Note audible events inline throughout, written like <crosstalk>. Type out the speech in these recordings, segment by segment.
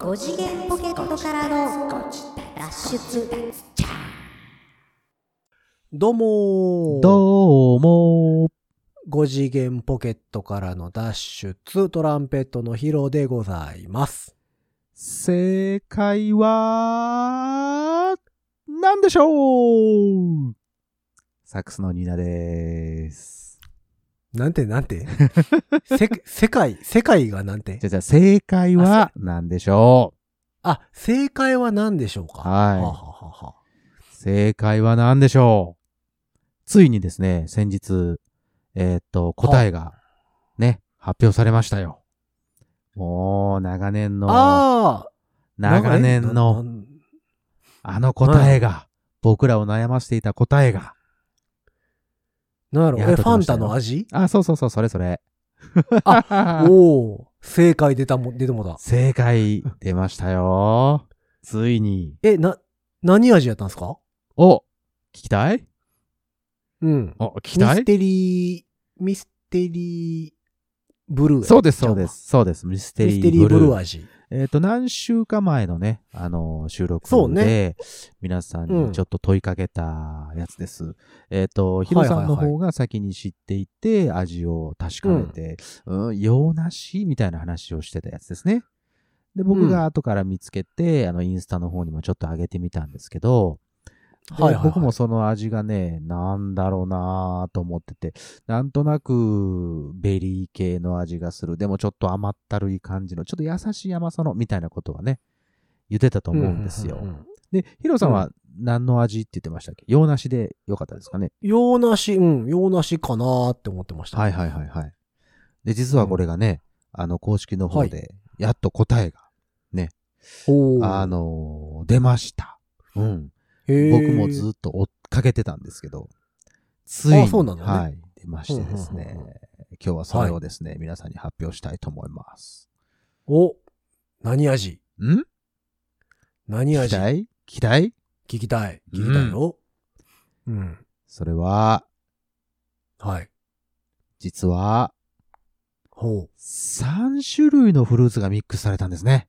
5次元ポケットからの脱出どうもーどうも5次元ポケットからの脱出トランペットのヒロでございます。正解は、何でしょうサックスのニーナです。なんてなんて？せ、世界、世界がなんて？じゃあじゃあ正解は何でしょあ、正解は何でしょうか？はい。ははは正解は何でしょう？ついにですね、先日、えーっと、答えが、ね、発表されましたよ。もう、長年の、ああ長年なの、なあの答えが、僕らを悩ませていた答えが、なんやろ？え、ファンタの味？あ、そうそうそう、それそれ。あ <laughs> おお正解出たも、出てもだ。正解出ましたよ。ついに。え、な、何味やったんですか？お聞きたい？うん。お聞きたい？ミステリー、ミステリーブルーやそうです、そうで。す。そうです。ミステリーミステリーブブルー。ルー味。えっ、と、何週か前のね、あのー収録そうね。で、皆さんうん。にちょっと問いかけたやつです。えっ、と、ヒロさんの方が先に知っていて、味を確かめて、うん、用なしみたいな話をしてたやつですね。で、僕が後から見つけて、あの、インスタの方にもちょっと上げてみたんですけど、ではいはいはい僕もその味がね、なんだろうなぁと思ってて、なんとなくベリー系の味がする。でもちょっと甘ったるい感じの、ちょっと優しい甘さの、みたいなことはね、言ってたと思うんですよ。うううんで、ヒロさんは何の味って言ってましたっけ？洋梨でよかったですかね？洋梨、うん、洋梨かなーって思ってました。はいはいはいはい。で、実はこれがね、あの、公式の方で、やっと答えが、おーあ、のー出ました。うん。僕もずっと追っかけてたんですけど、ついに、あそうなのねはい、出ましてですねうんうんうん、今日はそれをですね、皆さんに発表したいと思います。お、何味？ん？何味？聞きたい？聞きたい？聞きたい。聞きたいよ。うん。それは、はい。実は、ほう。3種類のフルーツがミックスされたんですね。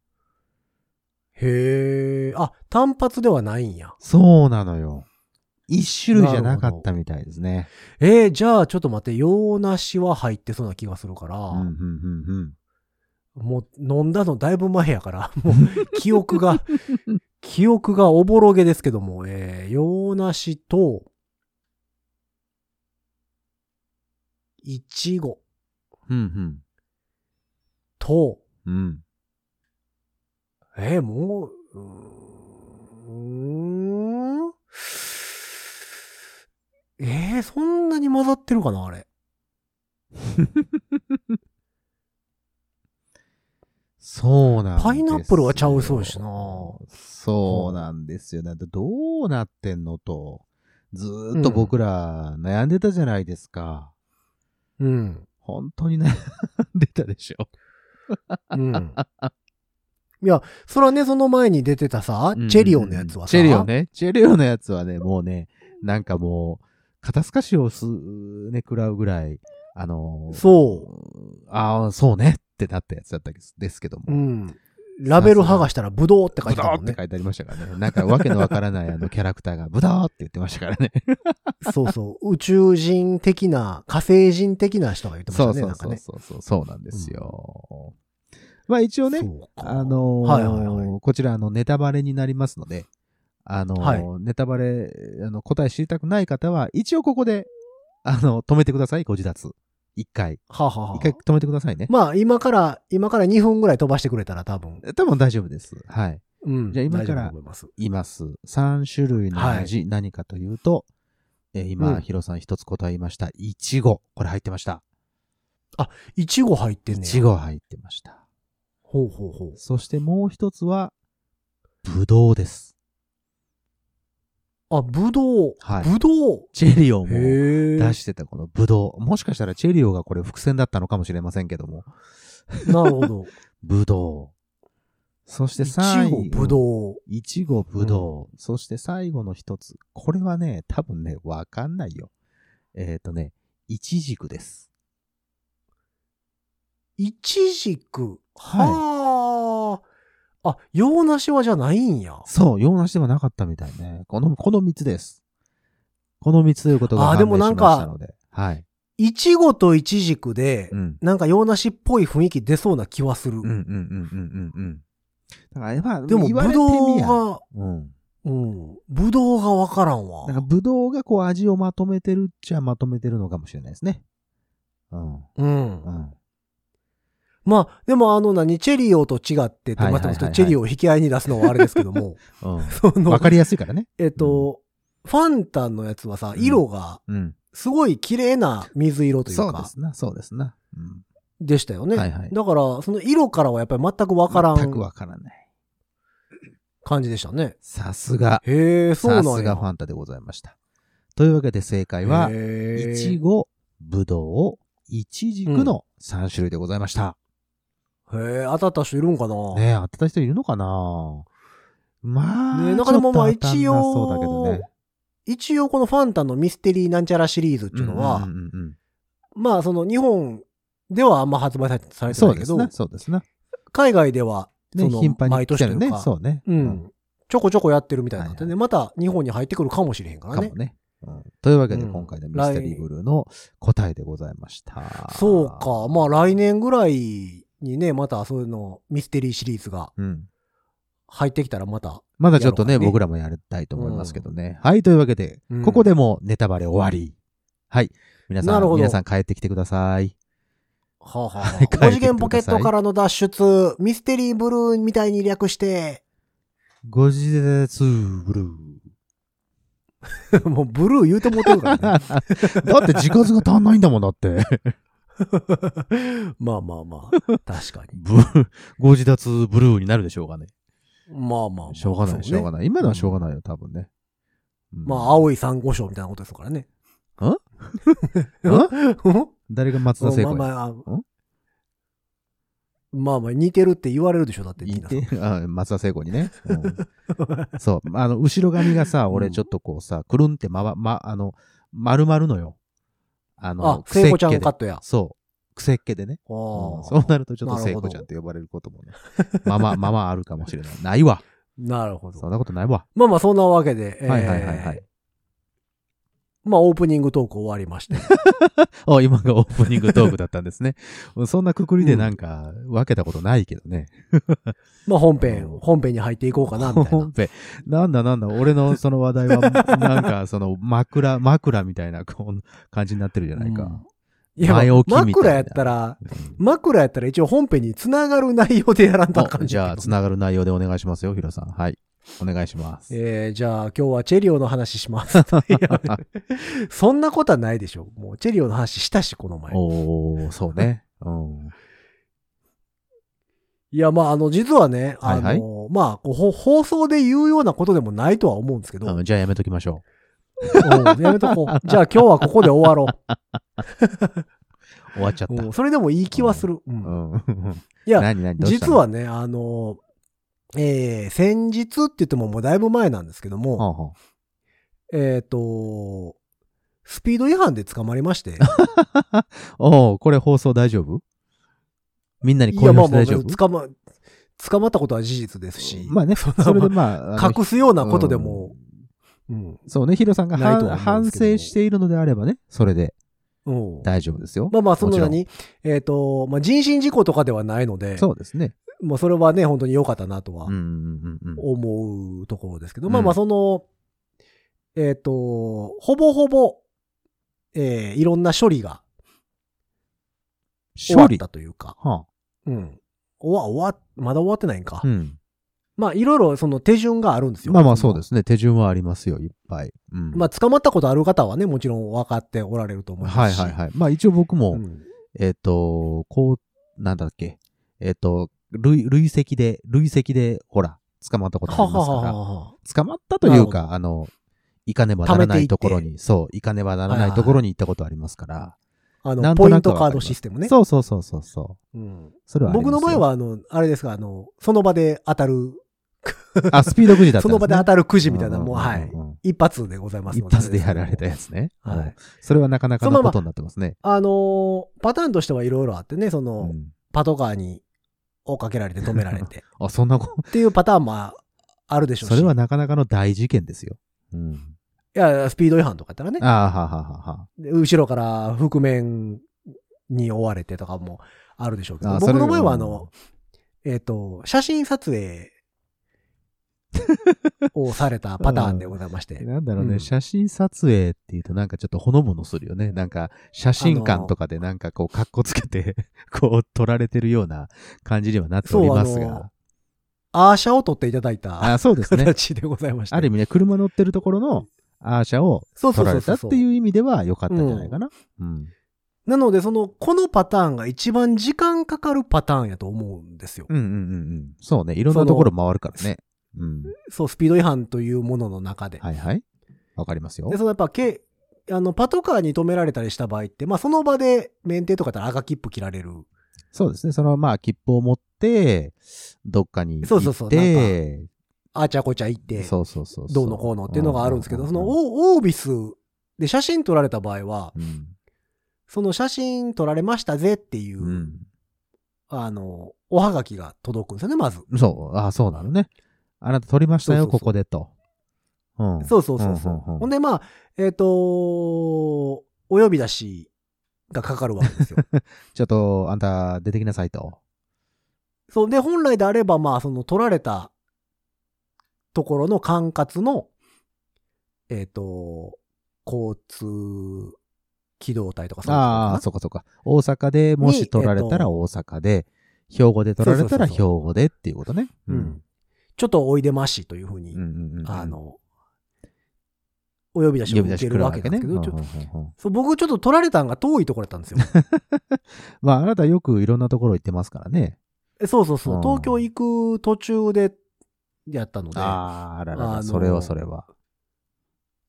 へえ。あ、単発ではないんや。そうなのよ。1種類じゃなかったみたいですね。えー、じゃあちょっと待って、洋梨は入ってそうな気がするから、うん、うん、うん、うん。もう飲んだのだいぶ前やから、<laughs> もう記憶が、<laughs> 記憶がおぼろげですけども、えー、洋梨と、いちごうん、と、うん。うん。えー、もう、うーん。えー、そんなに混ざってるかなあれ。そうなんですよ。パイナップルはちゃうそうしなそうなんですよ。なんでどうなってんのと、ずーっと僕ら悩んでたじゃないですか。うん。本当に悩んでたでしょ。うん。いや、それはね、その前に出てたさ、チェリオのやつはさ、チェリオ。ね。チェリオのやつはね、もうね、なんかもう、肩透かしをす、ね、食らうぐらい、あのーそう。ああ、そうねってなったやつだったですけども。うん。ラベル剥がしたらブドウって書いブドてたもんね。ウって書いてありましたからね。なんかわけのわからないあのキャラクターがブドウって言ってましたからね。そうそう。宇宙人的な、火星人的な人が言ってましたね。そうそうそう。そうそう、そうなんですよ。まあ一応ね、あのーはいはいはいこちらあのネタバレになりますので、あのーはいネタバレ、あの答え知りたくない方は、一応ここで、あの、止めてください、ご自立。一回。はあはあはあ一回止めてくださいね。まあ、今から、今から2分ぐらい飛ばしてくれたら多分。多分大丈夫です。はい。うん。じゃあ今からいます。います。3種類の味、何かというと、えー今、うんヒロさん一つ答えました。いちご。これ入ってました。いちご入ってんねいやちご入ってました。ほうほうほう。そしてもう一つは、ぶどうです。あ、ぶどう。はいぶどう。チェリオもへえ。出してたこのぶどう。もしかしたらチェリオがこれ伏線だったのかもしれませんけども。なるほど。ぶどう。そしていち最後。ご、ぶどう。いちご、ぶどう。そして最後の一つ。これはね、多分ね、わかんないよ。えっ、とね、いちじくです。いちじく。はいはあ、洋梨はじゃないんや。そう、洋梨ではなかったみたいね。この、この3つです。この3つということがあでもなんか判明しましたので。はい。いちごといちじくで、うん。なんか洋梨っぽい雰囲気出そうな気はする。うんうんうんうんうんうん。だから、まあ、でも、ぶどうが、うん。うん。ぶどうがわからんわなん。か、ぶどうがこう味をまとめてるっちゃまとめてるのかもしれないですね。うん。うんう。ん。まあ、でもあの何、チェリオと違ってて、はいはいはいはいまたチェリオを引き合いに出すのはあれですけども、<laughs> うん。<laughs> かりやすいからね。えっと、ファンタのやつはさ、うん色が、うん。すごい綺麗な水色というかそうで、すな、そうですな。うん。でしたよね。はいはいだから、その色からはやっぱり全くわから全くわんからない。感じでしたね。さすが。へえ、そうなんや。さすがファンタでございました。というわけで正解は、いちご、ぶどう、いちじくの3種類でございました。へえ、当たった人いるんかな？ねえ、当てた人いるのかな？まあ、ねえなんかでもまあちょっと当たんなそうだけどね。一応このファンタのミステリーなんちゃらシリーズっていうのは、うんうんうんうんまあその日本ではあんま発売されてないけど、そうですね、そうですね。海外では、ね、その頻繁に毎。年というか、そうね。うん。ちょこちょこやってるみたいなんでね、はいまた日本に入ってくるかもしれへんからねかも。ね。うんというわけで、うん今回のミステリーブルーの答えでございました。そうか。まあ来年ぐらいにね、またそういうの、ミステリーシリーズがうん。入ってきたらまた。まだちょっとね、やろうかね僕らもやりたいと思いますけどね。はい、というわけで、うんここでもネタバレ終わり。はい。皆さん、なるほど皆さん帰ってきてください。はあ、はあは <laughs> い5次元ポケットからの脱出、ミステリーブルーみたいに略して、ご自立ブルー。<laughs> もうブルー言うてもうてるからね。<laughs> だって時数が足んないんだもんだって。<laughs> まあまあまあ、確かに。ブご自立ブルーになるでしょうがね。まあまあまあ。しょうがない、しょうがない。今のはしょうがないよ、多分ね。うんまあ、青い珊瑚礁みたいなことですからね。ん？ん？誰が松田聖子や？まあまあ、まあまあ似てるって言われるでしょ、だって。あ松田聖子にね。うん <laughs> そう。あの、後ろ髪がさ、俺ちょっとこうさ、くるんってまわ、ま、あの、丸まるのよ。あのあ、、聖子ちゃんカットや。そう。癖っ気でね。そうなるとちょっと聖子ちゃんって呼ばれることもね。<laughs> まま、ままあるかもしれない。ないわ。<laughs> なるほど。そんなことないわ。まあまあ、そんなわけで。えーはいはいはいはい。まあ、オープニングトーク終わりまして。<laughs> あ、今がオープニングトークだったんですね。<laughs> そんなくくりでなんか分けたことないけどね。<laughs> まあ、本編うん、本編に入っていこうかな、みたいな本。編。なんだなんだ、俺のその話題は、なんかその枕、枕みたいな感じになってるじゃないか。うんいや、前置き枕やったら、枕やったら一応本編につながる内容でやらんとあかんおじゃあ、つながる内容でお願いしますよ、ヒロさん。はい。お願いします。えー、じゃあ今日はチェリオの話します。<laughs> そんなことはないでしょ。もうチェリオの話したし、この前。おー、そうね。うん。いや、まあ、あの、実はね、あの、はいはいまあこうほ放送で言うようなことでもないとは思うんですけど、うんじゃあやめときましょうんやめとこう。じゃあ今日はここで終わろう。<laughs> 終わっちゃった。それでもいい気はする。ううんん。いや、実はね、あの、えー、先日って言ってももうだいぶ前なんですけども、はあはえっ、と、スピード違反で捕まりまして、あ <laughs> おーこれ放送大丈夫？みんなに公表して大丈夫？捕ま、捕まったことは事実ですし、まあね、それでまあ、隠すようなことでも、うん、そうね、ヒロさんが反省しているのであればね、それでう。ん。大丈夫ですよ。まあまあ、そのもちろん。何えっ、と、まあ、人身事故とかではないので、そうですね。まあ、それはね、本当に良かったなとは。思うところですけど、うんまあまあ、その、えっ、と、ほぼほぼ、えーいろんな処理が終わ処理ったというか、はうん。終わ、終わ、まだ終わってないんか。あ、うん。まあ、いろいろその手順があるんですよ。。まあまあそうですすね。手順はありますよ、いっぱい。うん。まあ、捕まったことある方はね、もちろん分かっておられると思いますし。はいはいはい。まあ一応僕も、うんえっ、と、こう、なんだっけ。えっ、と、累、累積で、累積で、ほら、捕まったことありますから。はは。捕まったというか、あの、行かねばならないところに、そう、行かねばならないところに行ったことありますから。あの、ポイントカードシステムね。そうそうそうそうそう。うんそれは僕の場合は、あの、あれですか、あの、その場で当たる、あ、スピードくじだったそ。の場で当たるくじみたいな、もう、はい。一発でございます一ので。発でやられたやつね。はいうんそれはなかなかそのことになってますね。あのーパターンとしてはいろいろあってね、その、うんパトカーに追っかけられて止められて。<laughs> あ、そんなこっていうパターンもああるでしょうし。それはなかなかの大事件ですよ。うん。いや、スピード違反とかやったらね。ああ、はははは。で後ろから覆面に追われてとかもあるでしょうけど、僕の場合はあの、えっ、と、写真撮影をされたパターンでございまして。なんだろうね、うん写真撮影っていうとなんかちょっとほのぼのするよね。なんか写真館とかでなんかこうカッコつけて、<laughs> こう撮られてるような感じにはなっておりますが。アーシャを撮っていただいたあそうですね。形でございまして。ある意味ね、車乗ってるところのアーシャを撮られたっていう意味では良かったんじゃないかな。うん。なので、その、このパターンが一番時間かかるパターンやと思うんですよ。うんうんうんうん。そうね。いろんなところ回るからね。うん。そう、スピード違反というものの中で。はいはい。わかりますよで、。そのやっぱ、け、あの、パトカーに止められたりした場合って、まあ、その場で免停とかだったら赤切符切られる。そうですね。そのまあ切符を持って、どっかに行って、そうそうそうあちゃこちゃ行って、そうそうそうどうのこうのっていうのがあるんですけど、そのオービスで写真撮られた場合は、うんその写真撮られましたぜっていう、うん。あの、おはがきが届くんですよね、まず。そう、あそうなのね。あなた撮りましたよ、ここでと。うん。そうそうそうそう。ほんで、まあ、えっ、とお呼び出しがかかるわけですよ。<laughs> ちょっと、あんた出てきなさいと。そう。で、本来であれば、まあ、その撮られたところの管轄の、えっ、と、交通機動隊とかそういうところかなああ、そうかそうか。大阪でもし撮られたらに大阪で、兵庫で撮られたら兵庫でっていうことね。うん。ちょっとおいでましというふうに。あ、の、お呼び出しを受けるわけですけど、僕ちょっと取られたんが遠いところだったんですよ。<laughs> まあ、あなたよくいろんなところ行ってますからね。えそうそうそうう。ん東京行く途中でやったので、ああ、あららそれはそれは。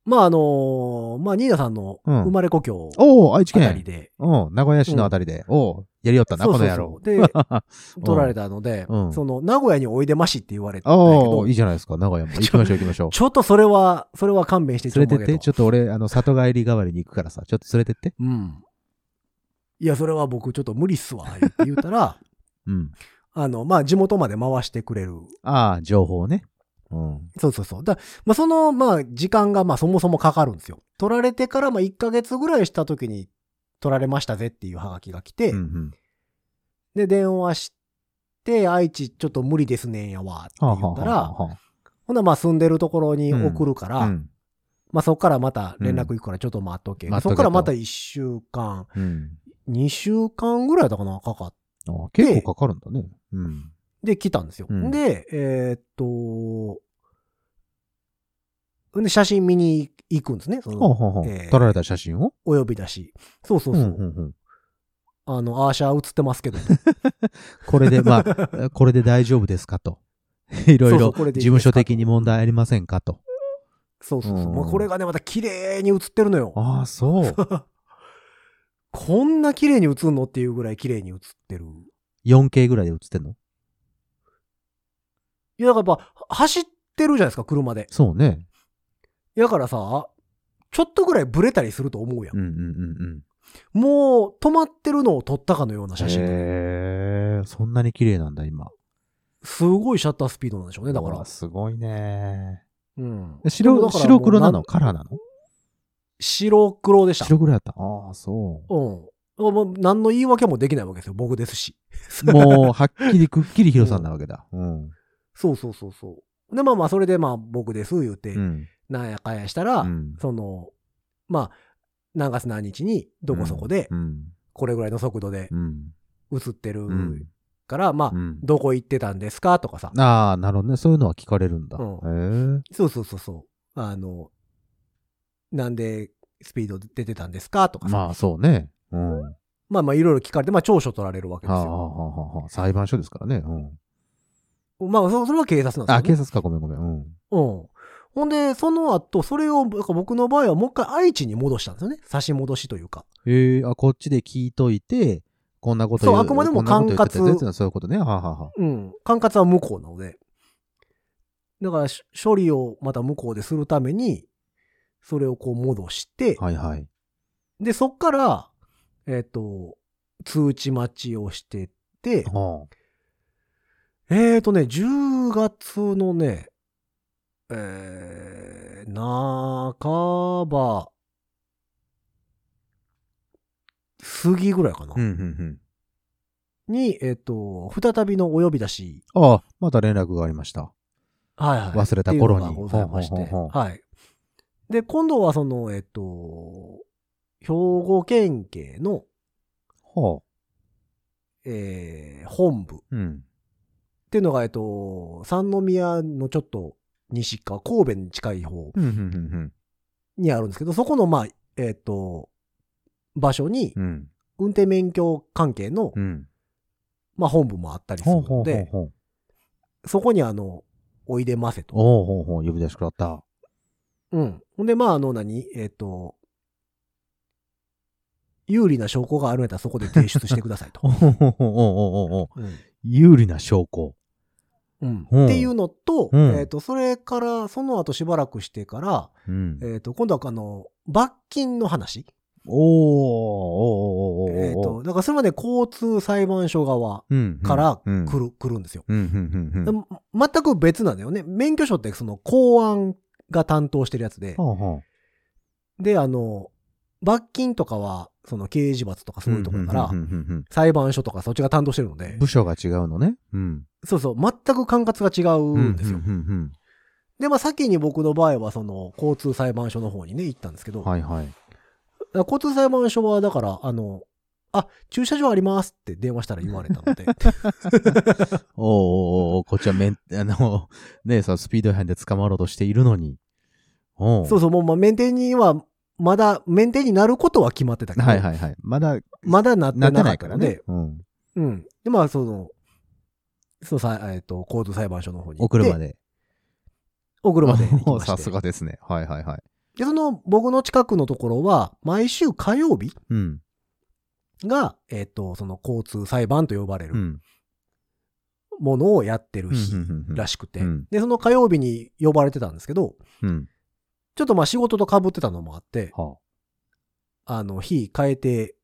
まああのまあニーナさんのうん生まれ故郷おお、愛知県。あたりで、うん、名古屋市のあたりで。おお、やりよったな、この野郎。で、<laughs> 取られたので、うんその名古屋においでましって言われたんやけおいいじゃないですか、名古屋も。<laughs> 行きましょう行きましょう。ちょっとそれは、それは勘弁して連れてって、ちょっとちょっと俺、あの、里帰り代わりに行くからさ、ちょっと連れてって。うん。いや、それは僕ちょっと無理っすわ、って言ったら、<laughs> うん。あの、まあ地元まで回してくれる。ああ、情報ね。うん。そうそうそう。だまあその、まあ時間がまあそもそもかかるんですよ。取られてからまあ1ヶ月ぐらいした時に取られましたぜっていうハガキが来て、うんうん。で、電話して、愛知ちょっと無理ですねんやわって言ったら、はほんならまあ住んでるところに送るから、あはあうん。まあそこからまた連絡行くからちょっと待っとけ。待っとけとそこからまた1週間、うん。2週間ぐらいだかな、かかっあ結構かかるんだね。うん。で来たんですよ。うんで、えーっと、で、写真見に行くんですね。その、ほうほうえー撮られた写真を？お呼び出し。そうそうそう。んうんうんあの、アーシャー映ってますけど。<laughs> これで、まあ、<laughs> これで大丈夫ですかと。<laughs> いろいろ事務所的に問題ありませんかと。そうそうそう。うんもうこれがね、また綺麗に映ってるのよ。ああ、そう。こんな綺麗に映んのっていうぐらい綺麗に映ってる。4K ぐらいで映ってんの？いや、だからやっぱ、走ってるじゃないですか、車で。そうね。だからさ、ちょっとぐらいブレたりすると思うやん。うんうんうんうん。もう、止まってるのを撮ったかのような写真。へえ、そんなに綺麗なんだ、今。すごいシャッタースピードなんでしょうね、だから。すごいね。うん。え白、白黒なの？カラーなの？白黒でした。白黒やった。ああ、そうん。もう何の言い訳もできないわけですよ、僕ですし。う。もう、はっきりくっきりヒロさんなわけだ。うん。そうそうそうそう。で、まあまあ、それでまあ僕です、言うて、うん。なんやかんやしたら、うんその、まあ、何月何日にどこそこでう、ん。これぐらいの速度でうん。映ってるうんから、まあ、うんどこ行ってたんですかとかさ。ああ、なるほどね。そういうのは聞かれるんだ。うへえ。そうそうそうそう。あの、なんでスピード出てたんですかとかさ。まあ、まあ、そうね。うん。はまあいろいろ聞かれて、まあ調書取られるわけあ、ですよ。はあはあはあ、裁判所ですからね。うん。まあそそれは警察なんですよ、ね。あ、警察か、ごめんごめん。うん。うん。ほんで、その後、それを、僕の場合はもう一回愛知に戻したんですよね。差し戻しというか。へえ、あ、こっちで聞いといて、こんなことそう言あくまでも管轄そういうことね。はあ、はあはあ、うん。管轄は向こうなので。だから、し処理をまた向こうでするために、それをこう戻して、はいはい。で、そっから、えっ、と、通知待ちをしてって、はえーとね、10月のね、えー、半ば、過ぎぐらいかな。うん、うん、うん。に、えっ、と、再びのお呼び出し、ああ、また連絡がありました。はいはい。忘れた頃にございまして。はい。で、今度はその、えっ、と、兵庫県警の、ほえー本部っう。うん。ていうのが、えっ、と、三宮のちょっと西側、神戸に近い方にあるんですけど、そこの、まあ、えっ、と、場所に。運転免許関係の、うん。まあ、本部もあったりするほうほうほうので、ほう。そこにあの、おいでませと。おうほうほう、呼び出しくらった。うん。ほんで、まあ、あの何、えっ、と、有利な証拠があるんやったらそこで提出してくださいと <laughs> お。ほうほうほうほうほうほう。うん。有利な証拠。っていうのと、うんえっ、と、それから、その後しばらくしてから、うん。えっ、と、今度はあの、罰金の話。おー、おー、おー、おー、おー。えっ、と、だからそれまで交通裁判所側うん、からうん来る、来るんですよ。うん、うん、うん、全く別なんだよね。免許証ってその公安が担当してるやつで、ほうほう。で、あの、罰金とかは、その刑事罰とかそういうところから裁判所とかそっちが担当してるのでうん、部署が違うのね。うん。そうそう、全く管轄が違うんですよ。うんうんで、まあ先に僕の場合はその交通裁判所の方にね、行ったんですけど、うんはいはい。交通裁判所はだから、あの、あ、駐車場ありますって電話したら言われたので、<laughs> おーおーおーこっちはめん、あの、ねそのスピード違反で捕まろうとしているのに。おそうそう、もうまあメンテには、まだメンテになることは決まってたけど、はいはいはい。まだ、まだなってなかないからねったので、。うん。うん。で、まあその、そうさ、えっ、と、交通裁判所の方に行おって。車で。お車で行き。<laughs> さすがですね。はいはいはい。で、その僕の近くのところは、毎週火曜日うん。が、えっ、と、その交通裁判と呼ばれるうん。ものをやってる日うんうんうんうんらしくて、うんで、その火曜日に呼ばれてたんですけど、うん。ちょっとまあ仕事と被ってたのもあって、はあの、日変えて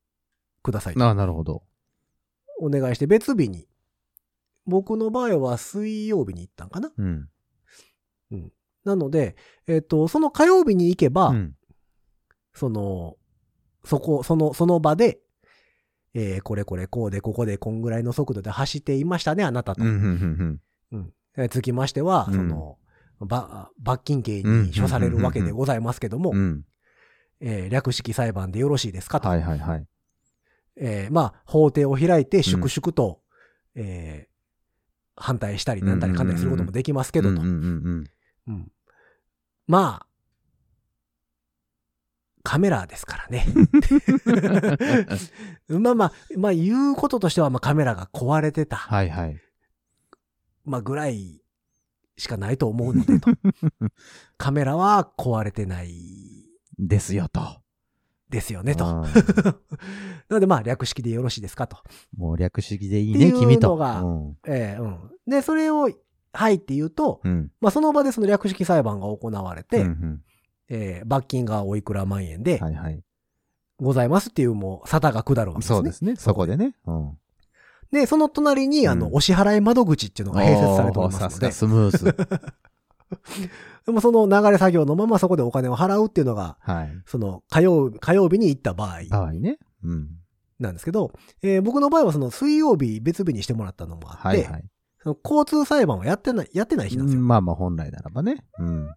くださいあ。とああ、なるほど。お願いして、別日に、僕の場合は水曜日に行ったんかなうん。なので、えっ、と、その火曜日に行けば、うん。その、そこ、その、その場で、えーこれこれこうで、ここでこんぐらいの速度で走っていましたね、あなたと。うん。うん。うん。つきましては、うんその、ば罰金刑に処されるわけでございますけども、うん。えー略式裁判でよろしいですかと。はいはいはい。えーまあ、法廷を開いて粛々と、えー反対したりなんたりかんだりすることもできますけどと。うんうんうんうんまあ、カメラですからね。<laughs> まあまあ、まあ言うこととしては、まあカメラが壊れてた。はいはい。まあぐらいしかないと思うのでと。<laughs> カメラは壊れてないですよと。ですよねと。うん <laughs> なのでまあ略式でよろしいですかと。もう略式でいいね、君と。のがうんええうん。で、それを、はいって言うと、うん。まあその場でその略式裁判が行われて、うんうんえー罰金がおいくら万円ではいはい。ございますっていうもう沙汰が下るわけですね。そうですね。そこでね。うん。で、その隣に、あの、うんお支払い窓口っていうのが併設されておりおーさすがますので、スムーズ。<laughs> でもその流れ作業のままそこでお金を払うっていうのが、はい。その火曜日、火曜日に行った場合場合ね。うん。なんですけど、えー僕の場合はその水曜日別日にしてもらったのもあって、はいはい。その交通裁判はやってない、やってない日なんですよ。まあまあ本来ならばね。うん。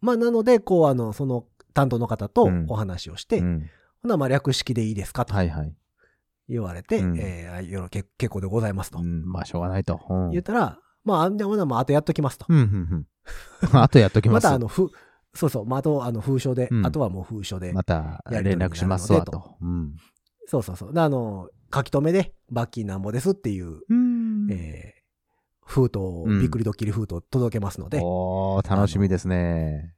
まあなので、こうあの、その担当の方とうんお話をして、うんほなまあ略式でいいですかとはいはい。言われて、うんえーよろけ結構でございますとうん。まあしょうがないと。うん。言ったら、まあ、あんでほなまああとやっときますと。うん、うん、うん。<laughs> あとやっときま。ますたあの、ふ、そうそう、まあ、あと、あの、封書で、うんあとはもう封書で、また連絡しますわと。うん。そうそうそう。であの、書き留めで、罰金なんぼですっていう、うんえー封筒びっくりドッキリ封筒届けますので、おー、楽しみですね。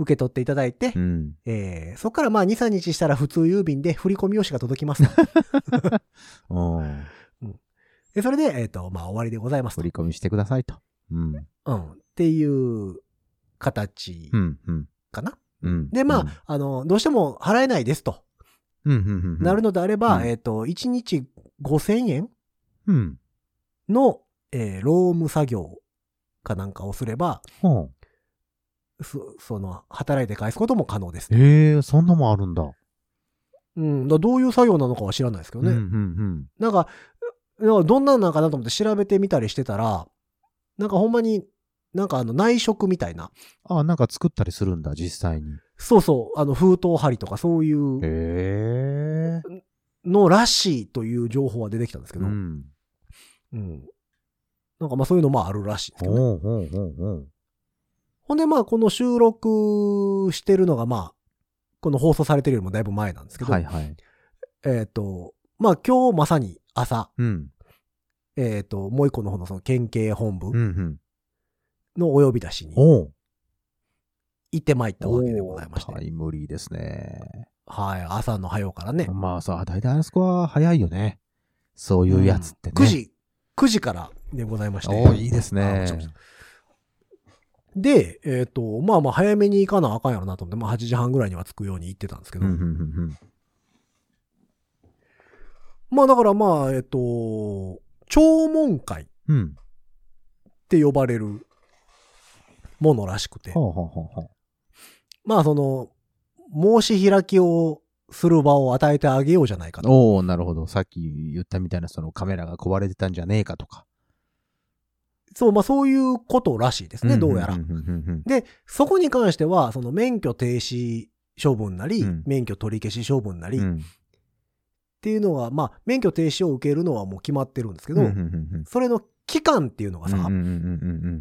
受け取っていただいて、うん。えーそこからまあ、2、3日したら普通郵便で振り込み用紙が届きますと。<laughs> うん。でそれで、えっ、と、まあ、終わりでございますと振り。込みしてくださいと。うん。うん。っていう形。かな。うん。で、まあ、あの、どうしても払えないですと、うん、うん、うん。なるのであれば、うんえっ、と、1日5000円うん。の、えー労務作業かなんかをすれば、はそその、働いて返すことも可能ですあ、。へえ、そんなもんあるんだ。うん。だどういう作業なのかは知らないですけどね。うんうんなんか、なんかどんなんなんかなと思って調べてみたりしてたら、なんかほんまに、なんかあの内職みたいな。うん。あ、なんか作ったりするんだ、実際に。そうそう、あの封筒針とかそういうへえ。のらしいという情報は出てきたんですけど、ううん。ん。なんかまあそういうのもあるらしいんですけどね。ほうほうほうほう。ほんでまあこの収録してるのがまあ、この放送されてるよりもだいぶ前なんですけど、はいはい。えっ、と、まあ今日まさに朝、うん。えっ、と、もう一個の方のその県警本部うんうん。のお呼び出しにおう。行ってまいったわけでございましておータ。イムリーですね。はい、朝の早うからね。まあさ、大体あそこは早いよね。そういうやつってね。9時、9時からでございまして。おーいいですねあで、えっ、と、まあまあ早めに行かなあかんやろなと思って、まあ8時半ぐらいには着くように行ってたんですけど、うんうんうんまあだからまあ、えっ、と、聴聞会っ。て呼ばれるものらしくて。まあその、申し開きをする場を与えてあげようじゃないかと。おおなるほど。さっき言ったみたいなそのカメラが壊れてたんじゃねえかとか。そう、まあそういうことらしいですね、どうやら。で、そこに関しては、その免許停止処分なり、うん免許取り消し処分なり、っうんていうのは、まあ、免許停止を受けるのはもう決まってるんですけど、それの期間っていうのがさ、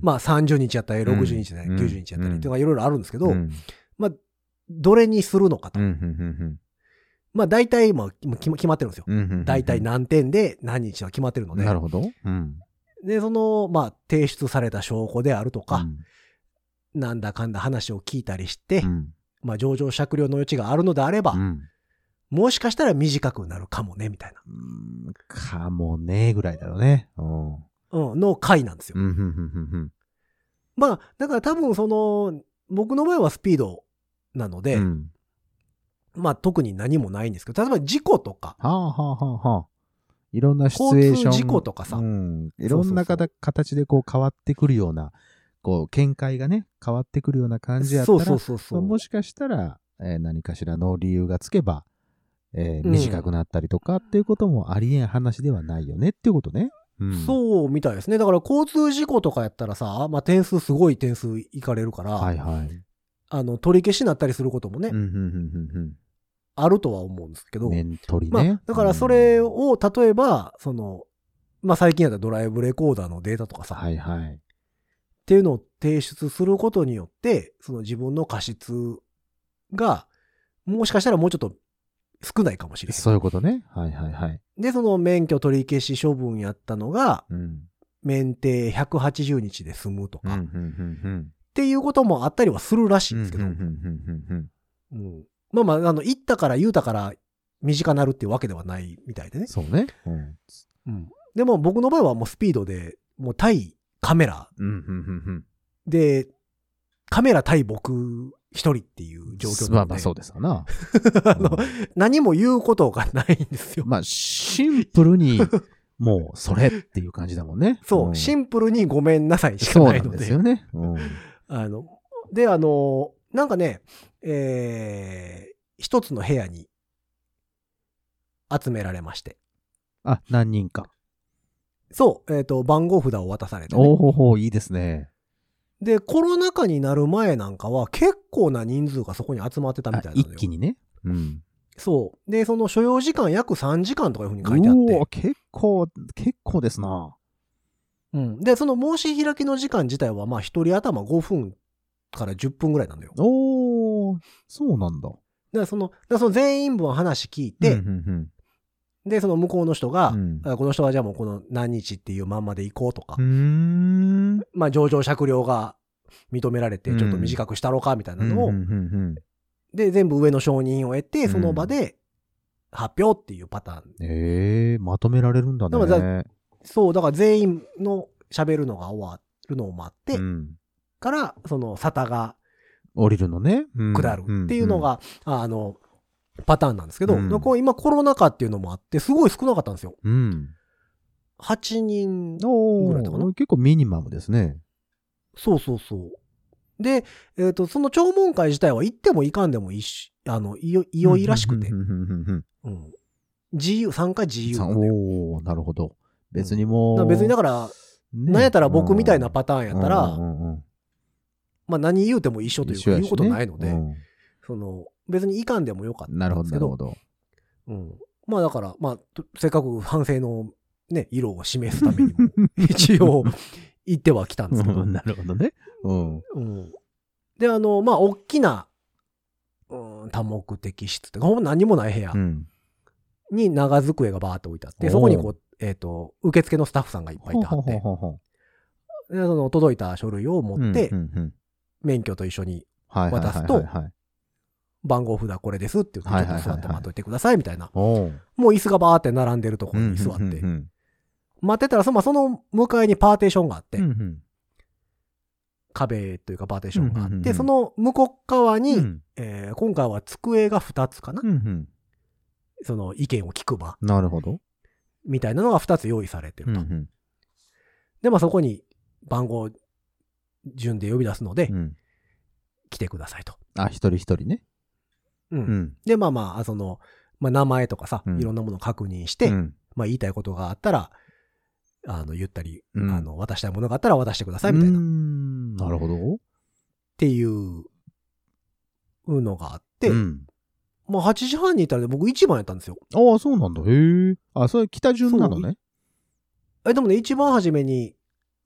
まあ30日やったり、60日やったり、うん90日やったりっていうのがいろいろあるんですけど、うんまあ、どれにするのかと。まあ大体、まあ、決ま決まってるんですよ。大体何点で何日は決まってるので。なるほど。うん。で、その、まあ、提出された証拠であるとか、うんなんだかんだ話を聞いたりして、うんまあ、上場酌量の余地があるのであれば、うんもしかしたら短くなるかもね、みたいうんかもねぐらいだろうね。うん。の回なんですよ。まあ、だから多分その、僕の場合はスピードなので、うん。まあ特に何もないんですけど、例えば事故とか、はあはあはあはあ。いろんなシチュエーション。事故とかさうん。いろんな形形でこう変わってくるような、こう、見解がね、変わってくるような感じやったら、そうそうそうそう。もしかしたら、えー何かしらの理由がつけば、えーうん短くなったりとかっていうこともありえん話ではないよねっていうことね。うん、そうみたいですね。だから交通事故とかやったらさ、まあ点数すごい点数いかれるから、はいはい。あの、取り消しになったりすることもね、うん、うん、うん、あるとは思うんですけど、うん。面取りまね。あ、だからそれを、例えば、その、まあ最近やったらドライブレコーダーのデータとかさ、はいはい。っていうのを提出することによって、その自分の過失が、もしかしたらもうちょっと少ないかもしれそういうことね。はいはいはい。ん。で、その免許取り消し処分やったのが、うん。免停180日で済むとうん、うか、ん、っうん、うん。ていうこともあったりはするらしいうんん、ですけど、うん、うん、うん、うんまあまあ、あの、言ったから言うたから短なるっていうわけではないみたいでね。そうね。うん。うん。でも僕の場合はもうスピードで、もう対カメラうん、うん、うん、で、カメラ対僕一人っていう状況まなので、あまあそうですわな。<laughs> あの何も言うことがないんですよ。まあ、シンプルに、もう、それっていう感じだもんね。そう、んシンプルにごめんなさいしかそうないので。なんですよね。うん。あの、で、あの、なんかね、えー、一つの部屋に集められまして。あ、何人か。そう、えっ、と、番号札を渡されて、ねおおほほ、いいですね。で、コロナ禍になる前なんかは結構な人数がそこに集まってたみあたいな。一気にね。うん。そう。で、その所要時間約3時間とかいうふうに書いてあって。結構、結構ですな。うん。で、その申し開きの時間自体は、まあ、一人頭5分から10分ぐらいなんだよ。おー、そうなんだ。らその、だからその全員分話聞いて、うんうんで、その向こうの人が、うんあこの人はじゃあもうこの何日っていうまんまで行こうとか、うん。うーん。まあ、上場酌量が認められて、うんちょっと短くしたろうかみたいなのを、うんうんうんで、全部上の承認を得て、うんその場で発表っていうパターン。ええまとめられるんだね。そう、だから全員の喋るのが終わるのを待って、うんから、その、沙汰が降りるのね。うん下るっていうの、が、ああの、パターンなんですけど、うん今コロナ禍っていうのもあって、すごい少なかったんですよ。うん。8人、おぐらいだったかな？結構ミニマムですね。そうそうそう。で、えっ、と、その弔問会自体は行っても行かんでもいいし、あの、いよ、いよいらしくてう、んうんうんうんうん。自由、参加自由なおおなるほど。別にもう。別にだから、ねなんやったら僕みたいなパターンやったら、うんうんうんまあ何言うても一緒というか、言うことないので、うんその、別に行かんでもよかったんなるほど、ですけど。うん。まあだから、まあ、とせっかく反省のね、色を示すためにも、<laughs> 一応、行ってはきたんですけど、なるほどね。うん。うん。で、あの、まあ、大きな、うん、多目的室って、ほんま何もない部屋うん。に長机がバーって置いてあって、おーそこにこう、えっ、と、受付のスタッフさんがいっぱいいてはって、でその届いた書類をう持って、うんうんうん免許と一緒に渡すとはい番号札これですって言って、ちょっと座って待っといてくださいみたいな。もう椅子がバーって並んでるところに座って。待ってたら、その向かいにパーテーションがあって、壁というかパーテーションがあって、その向こう側に、うん。えー今回は机が2つかな、その意見を聞く場なるほど。みたいなのが2つ用意されてると。で、まあそこに番号順で呼び出すので、うん来てくださいと。あ、一人一人ね。うんうん。で、まあまあ、その、まあ名前とかさ、うんいろんなものを確認して、うんまあ言いたいことがあったら、あの、言ったり、うんあの、渡したいものがあったら渡してくださいみたいな、なるほど。ていうのがあって、うん。もう8時半に行ったら僕1番やったんですよ。ああ、そうなんだ。へえ。あ、それ北順なのね。え、でもね、一番初めに、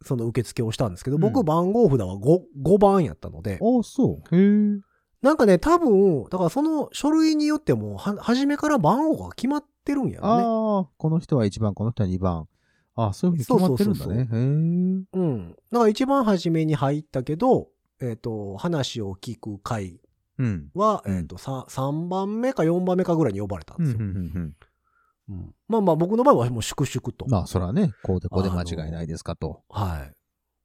その受付をしたんですけど、うん僕番号札は 5, 5番やったので、ああ、そう。へえ。なんかね、多分、だからその書類によっても、は、初めから番号が決まってるんやろね。ああ、この人は1番、この人は2番。ああ、そういうふうに決まってるんだね。へうん。だから一番初めに入ったけど、えっ、と、話を聞く回え。うん。は、うんえっ、と、3、3番目か4番目かぐらいに呼ばれたんうん、うん、ですよ。うんうん。うんまあまあ僕の場合はもう粛々と、まあ、そらね、こうでこうで間違いないですかと。はい。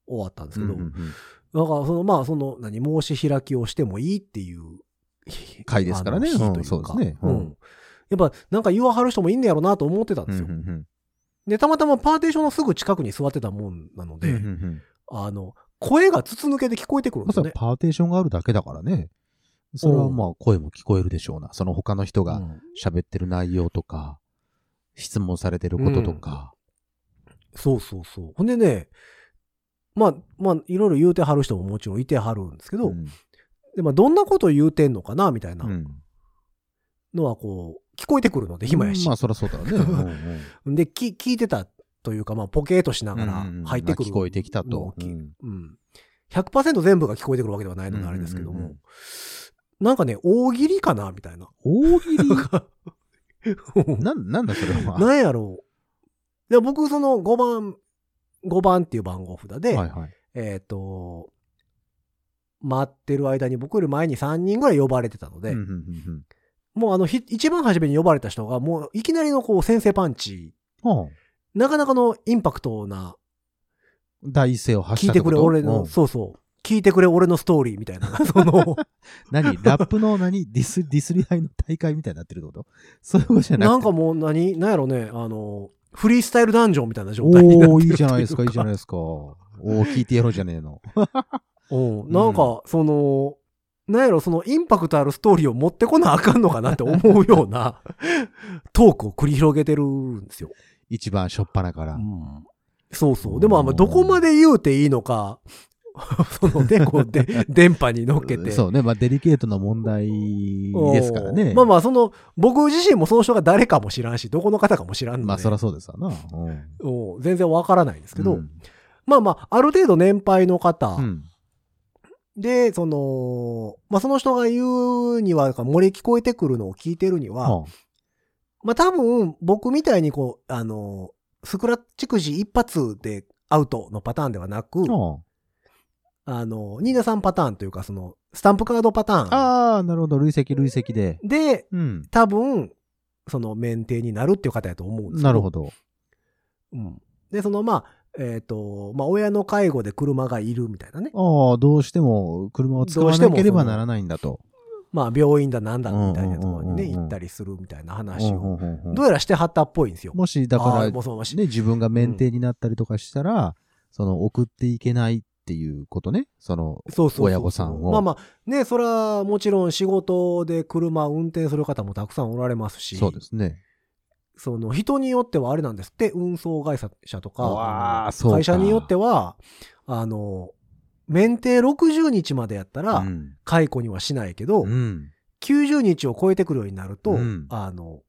終わったんですけど、うんうんうんだからその、まあその、何、申し開きをしてもいいっていう回ですからねうんそうですねううんん。やっぱなんか言わはる人もいんねやろなと思ってたんうんですよ。うんうんで、たまたまパーテーションのすぐ近くに座ってたもんなので、うんうんうんあの、声が筒抜けで聞こえてくるんですよね。パーテーションがあるだけだからね。それはまあ声も聞こえるでしょうな。その他の人がうん喋ってる内容とか、質問されてることとか。そうそうそう。ほんでね、まあ、まあ、いろいろ言うてはる人ももちろんいてはるんですけど、うんでまあ、どんなこと言うてんのかなみたいなうんのはこう、聞こえてくるので、暇やし。まあ、そりゃそうだね。<laughs> うんうんで、き聞いてたというか、まあ、ポケーとしながらうんうん入ってくる。まあ聞こえてきたとうんうん。100%全部が聞こえてくるわけではないのであれですけども、うんうんうんなんかね、大喜利かなみたいな。大喜利？<laughs> <laughs> なん、なんだそれは。<laughs> なんやろう。で、僕、その5番、5番っていう番号札で、はいはい。えっ、と、待ってる間に僕より前に3人ぐらい呼ばれてたので、うんうんうんもうあの、ひ一番初めに呼ばれた人が、もういきなりのこう、先制パンチ、うんはあなかなかのインパクトな、第一声を発し聞いてくれ、俺の、うんそうそう、聞いてくれ、俺のストーリーみたいな、<laughs> その、何？ラップの何？ディス、ディスり合いの大会みたいになってるってこと？そういうことじゃなくて？なんかもう何、なんやろね、あの、フリースタイルダンジョンみたいな状態になってるおー、いいじゃないですか、いいじゃないいですか。おー、聞いてやろうじゃねえの。<laughs> うん、なんか、その、なんやろ、そのインパクトあるストーリーを持ってこなあかんのかなって思うような <laughs> トークを繰り広げてるんですよ。一番しょっぱなから。うんそうそう。でも、あんまどこまで言うていいのか、<laughs> そのね、こうで、<laughs> 電波に乗っけて。そうね、まあデリケートな問題ですからね。まあまあ、その、僕自身もその人が誰かも知らんし、どこの方かも知らんので、まあそりゃそうですわな。うんうん全然わからないんですけど、うんまあまあ、ある程度年配の方うん。で、その、まあその人が言うには、漏れ聞こえてくるのを聞いてるには、はまあ多分、僕みたいにこう、あの、スクラッチくじ一発でアウトのパターンではなく、あの、ニーナさんパターンというか、その、スタンプカードパターンああー、なるほど。累積累積で。で、うん。多分、その、免停になるっていう方やと思うんですけど。なるほど。うん。で、その、まあ、えっ、と、まあ、親の介護で車がいるみたいなね。ああ、どうしても車を使わなければならないんだと。まあ病院だなんだみたいなところにね、うんうんうんうん行ったりするみたいな話を、うんうんうんうんどうやらしてはったっぽいんですよ。もし、だあから、ね、自分が免停になったりとかしたら、その、送っていけないっていうことね。その、そうそうそう親御さんをまあまあ、ね、それはもちろん仕事で車を運転する方もたくさんおられますし、そうですね。その人によってはあれなんですって、運送会社とか、会社によっては、あの、免停60日までやったらう、ん。解雇にはしないけど、うん。90日を超えてくるようになると、うんあの、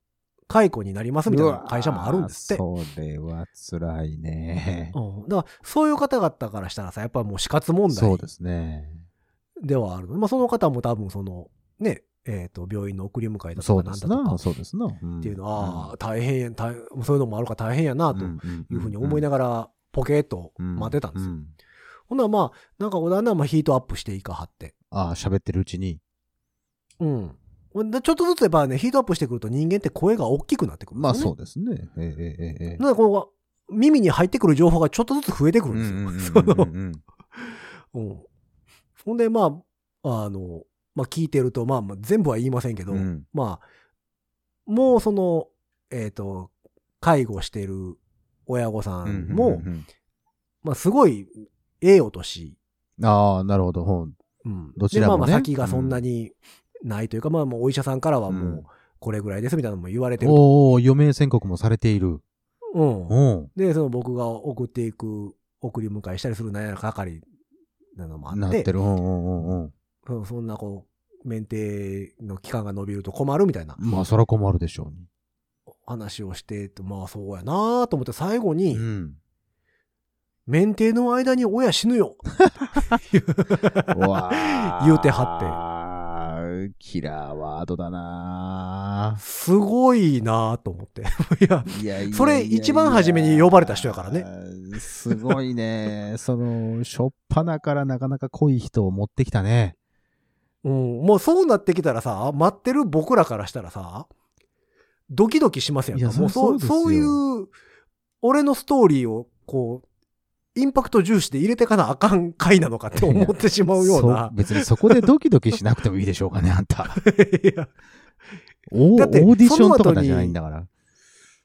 解雇になりますみたいな会社もあるんですって。それは辛いね。うん、だから、そういう方々からしたらさ、やっぱりもう死活問題そうですね。ではある。まあ、その方も多分その、ね、えっ、と、病院の送り迎えだとかな。なんだとかそうですな。っっていうのは、ああ、大変や、大そういうのもあるから大変やな、というふうに思いなががら、ポケーっと待ってたんですよ。よ。ほんならまあ、なんかだんだんまあヒートアップしていかはって。ああ、喋ってるうちに。うん。ちょっとずつやっぱね、ヒートアップしてくると人間って声が大きくなってくるんまあ。そうですね。ええええええ。なこう、耳に入ってくる情報がちょっとずつ増えてくるんですよ。ほんで、まあ、あの、まあ聞いてると、まあまあ全部は言いませんけど、うんまあ、もうその、えっ、と、介護してる親御さんも、まあすごい、ええお年。ああ、なるほど。うん。どちらもねでまあまあ先がそんなにないというか、まあもうお医者さんからはもうんう、これぐらいですみたいなのも言われてると。おお余命宣告もされている。うん。うん。で、その僕が送っていく、送り迎えしたりするなんやら係なのもあっ、なっててる。うんうんうんうん。うんそんなこう、免停の期間が伸びると困るみたいなまあ、そら困るでしょうに。話をしてて、まあそうやなと思って最後に、うん。免停の間に親死ぬよ。<laughs> 言うてはって。キラーワードだなすごいなと思って。<laughs> いや、それ一番初めに呼ばれた人やからね。すごいね。<laughs> その、しょっぱなからなかなか濃い人を持ってきたね。うん、もうそうなってきたらさ、待ってる僕らからしたらさ、ドキドキしますやんか。いやもうそう、そういう、俺のストーリーを、こう、インパクト重視で入れてかなあかん回なのかって思ってしまうようなそ。別にそこでドキドキしなくてもいいでしょうかね、あんた。<laughs> いやオだってーオーディションとかじゃないんだから。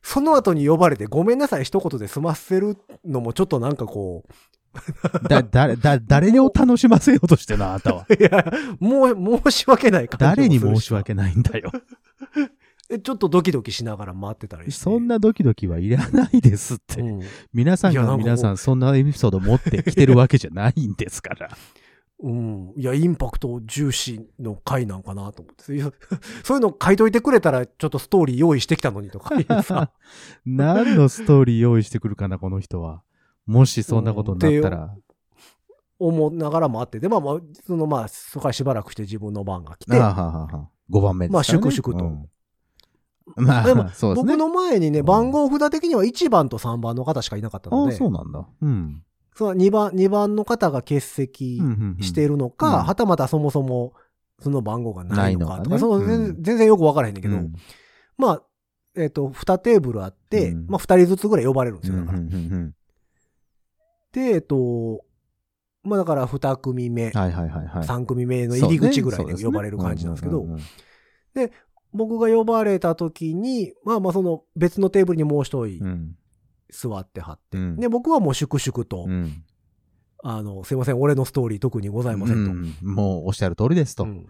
その後に呼ばれて、ごめんなさい一言で済ませるのもちょっとなんかこう、<laughs> だ、だ、だ、誰を楽しませようとしてんの、あんたは。いや、もう、申し訳ない感じ誰に申し訳ないんだよ。<laughs> えちょっとドキドキしながら待ってたりして。そんなドキドキはいらないですって。うん皆さんが皆さんそんなエピソード持ってきてるわけじゃないんですから。うん。いや、インパクト重視の回なんかなと思って。<laughs> そういうの書いといてくれたら、ちょっとストーリー用意してきたのにとかいうさ。<laughs> 何のストーリー用意してくるかな、この人は。もしそんなことになったら。思いながら待ってて、まあまあ、そのまあ、そこからしばらくして自分の番が来て、あははは5番目ですね。まあ粛々とうんまあ、でもそうですね。僕の前にね、うん番号札的には1番と3番の方しかいなかったのああ、で、そうなんだ。うん。その2番、2番の方が欠席うんうんうんしてるのか、うんはたまたそもそもその番号がないのかとか、ないのかねその全うん全然よくわからへんねんけど、うんまあ、えっ、と、2テーブルあって、うんまあ2人ずつぐらい呼ばれるんですよ、だから。うんうんうんうんで、えっ、と、まあだから2組目、はいはいはいはい。3組目の入り口ぐらいで呼ばれる感じなんですけどうう、うん僕が呼ばれた時に、まあまあその別のテーブルにもう一人うん座ってはって、うんで、僕はもう粛々と、うんあの、すいません、俺のストーリー特にございませんと。うんもうおっしゃる通りですと。うん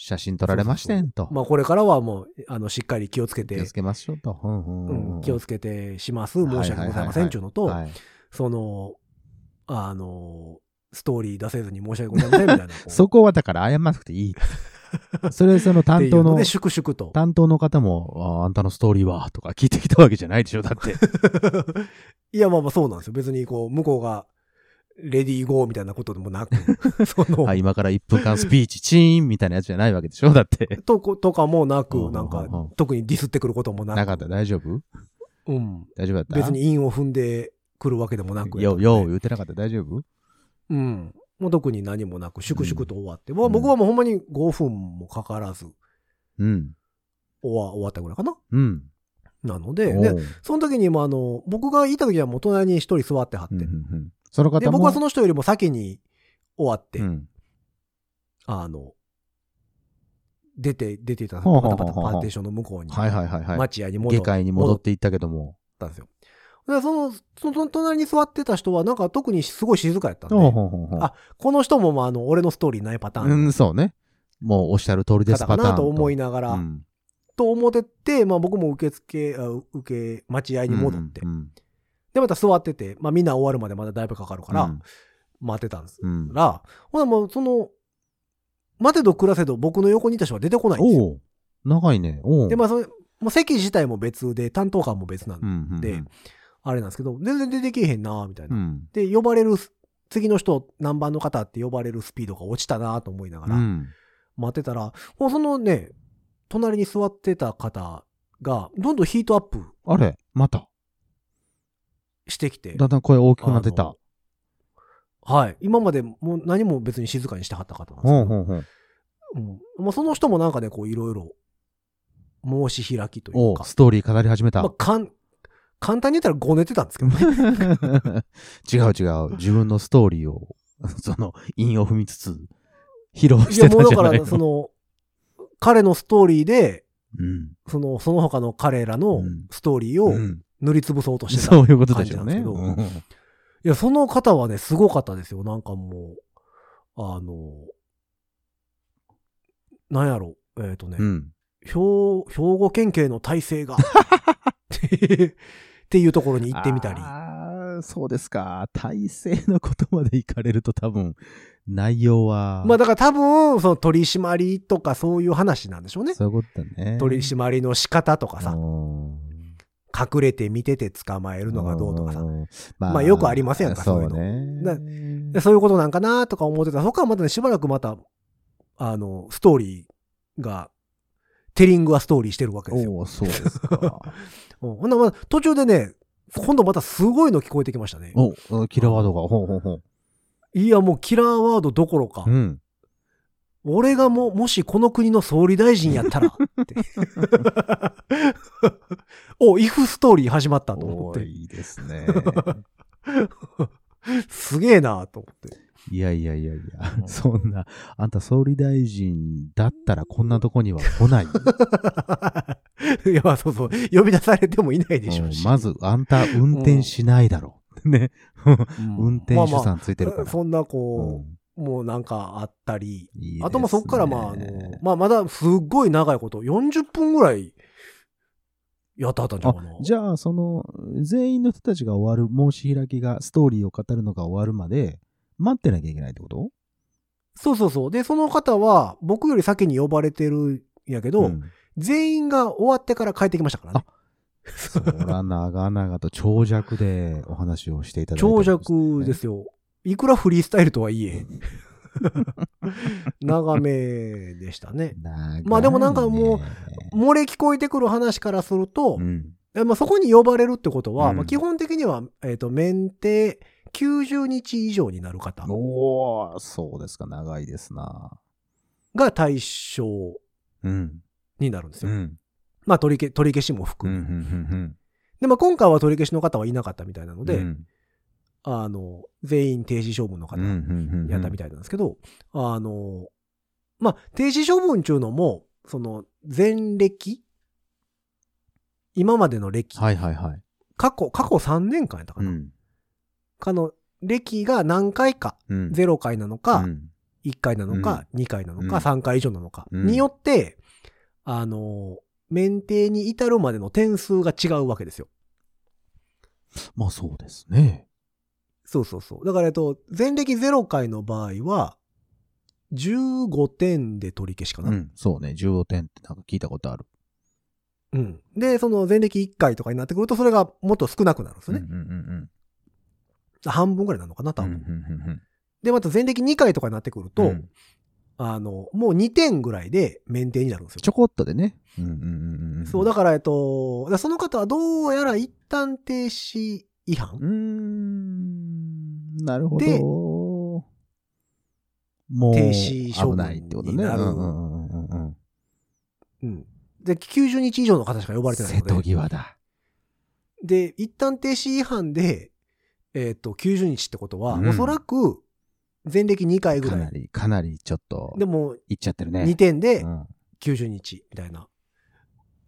写真撮られましてんと。まあこれからはもう、あの、しっかり気をつけて気をつ、けましょうと。うんうんうんうん気をつけてします。申し訳ございませんっていうのと、はいその、あの、ストーリー出せずに申し訳ございませんみたいな。<laughs> そこはだから謝らなくていい。<laughs> それその担当の粛々と。担当の方も、ああんたのストーリーはとか聞いてきたわけじゃないでしょ、だって。<laughs> いや、まあまあそうなんですよ。別にこう、向こうが、レディーゴーみたいなことでもなく、<laughs> その、はい、今から1分間スピーチ、チーンみたいなやつじゃないわけでしょ、だって。とことかもなうんく、なんか特にディスってくることもなく。なかった、大丈夫？うん。大丈夫だった？別に韻を踏んでくるわけでもなく。よう、よう言ってなかった、大丈夫？うん。もう特に何もなく、粛々と終わって。僕はもうほんまに5分もかからずうん。終わ終わったぐらいかな。うん。なので、でその時にもあの、僕がいた時はもう隣に一人座ってはって。うんうんうんその方も。で、僕はその人よりも先に終わって、うん。あの、出て、出てた、ほうほうほうパタパタパーテーションの向こうに、はいはいはいはい。町屋に戻下界に戻っていったけども。ったんですよ。で、その、その隣に座ってた人は、なんか特にすごい静かやったんで、ほうほうほうほう。あこの人も、まあ、あの、俺のストーリーないパターン。うん、そうね。もうおっしゃる通りです、パターンなと思いながら、うん。と思ってて、まあ僕も受付、あ受け、待合に戻って、うんで、また座ってて、まあみんな終わるまでまだだいぶかかるから、うん。待ってたんです。うん。ら、ほなもうその、待てど暮らせど僕の横にいた人は出てこないんですよ。長いね。で、まあそれ、もう席自体も別で、担当官も別なんで、うんうんであれなんですけど、全然出てけえへんなみたいな。うん。で、呼ばれる、次の人、何番の方って呼ばれるスピードが落ちたなと思いながら、うん。待ってたら、もうそのね、隣に座ってた方が、どんどんヒートアップあれまた？してきて、だんだん声大きくなってた。はい。今までもう何も別に静かにしてはった方なんですけど、ほうほうほう。うんもうその人もなんかね、こういろいろ申し開きというかストーリー語り始めた。まあ、かん簡単に言ったらごねてたんですけどね。<laughs> 違う違う。自分のストーリーを、<laughs> その、韻を踏みつつ、披露いや、してもうだから、たんじゃないのその、彼のストーリーで、うん。その、その他の彼らのうんストーリーをうん塗りつぶそうとしてた。そういうことでしょうね。うんいや、その方はね、すごかったですよ。なんかもう、あの、なんやろ、えっ、とね、うん。兵兵庫県警の体制が、<laughs> っていうところに行ってみたり。ああ、そうですか。体制のことまで行かれると多分、内容は。まあだから多分、その取り締まりとかそういう話なんでしょうね。そういうことだね。取り締まりの仕方とかさ、うん隠れて見てて捕まえるのがどうとかさ。んままあよくありませんかそうそういうのね。でそういうことなんかなとか思ってた。そこからまたね、しばらくまた、あの、ストーリーが、テリングはストーリーしてるわけですよ。おお、そうですか。<laughs> うんほんならまあ途中でね、今度またすごいの聞こえてきましたね。お、キラーワードが。ほうほうほう。いや、もうキラーワードどころか、うん。俺がも、もしこの国の総理大臣やったら、って。<laughs> お、イフストーリー始まったと思って。おいいですね。<laughs> すげえなと思って。いやいやいやいやう、んそんな、あんた総理大臣だったらこんなとこには来ない。<laughs> いや、そうそう。呼び出されてもいないでしょうし。うんまず、あんた運転しないだろう。ね。うん運転手さまあんついてるから。まあそんなうこんう、もうなんかあったり。いいねあとまあそっからまあ、あの、まあまだすっごい長いこと、40分ぐらいやったはったんちゃうかな。じゃあ、その、全員の人たちが終わる、申し開きが、ストーリーを語るのが終わるまで、待ってなきゃいけないってこと？そうそうそう。で、その方は僕より先に呼ばれてるんやけど、ん全員が終わってから帰ってきましたからね。そら長々と長尺でお話をしていただいて、長尺ですすよ。いくらフリースタイルとはいえ。<laughs> 長めでしたね。ね。まあでもなんかも漏れ聞こえてくる話からすると、うん。えまあ、そこに呼ばれるってことは、うんまあ、基本的には、えっ、と、免停90日以上になる方おー、そうですか、長いですな。が対象うん。になるんですよ。うん。まあ、取り消取り消しもうん。含め。うん。で、まあ、今回は取り消しの方はいなかったみたいなので、うんあの、全員停止処分の方うんうんうんやったみたいなんですけど、あの、まあ、停止処分っていうのも、その、前歴？今までの歴、はいはいはい。過去、過去3年間やったかな。うん。かの、歴が何回か、うん。0回なのか、うん1回なのか、2回なのか、うん3回以上なのか、うんによって、あの、免停に至るまでの点数が違うわけですよ。まあそうですね。そうそうそう。だから、えっと、前歴0回の場合は、15点で取り消しかな。うん。そうね。15点ってなんか聞いたことある。うん。で、その前歴1回とかになってくると、それがもっと少なくなるんですよね。うんうん半分ぐらいなのかな、多。分。うんうんうんで、また前歴2回とかになってくると、うんあの、もう2点ぐらいで免停になるんですよ。ちょこっとでね。うんうんうんうん。そう、だから、えっと、その方はどうやら一旦停止違反、うーん。なるほど。でもう、停止処分危ないってことね。になるうんうんうん。で、90日以上の方しか呼ばれてない瀬戸ので。際だ。で、一旦停止違反で、えっと、90日ってことは、うんおそらく、前歴2回ぐからないり、かなりちょっと、でも、いっちゃってるね。2点でうん90日みたいな。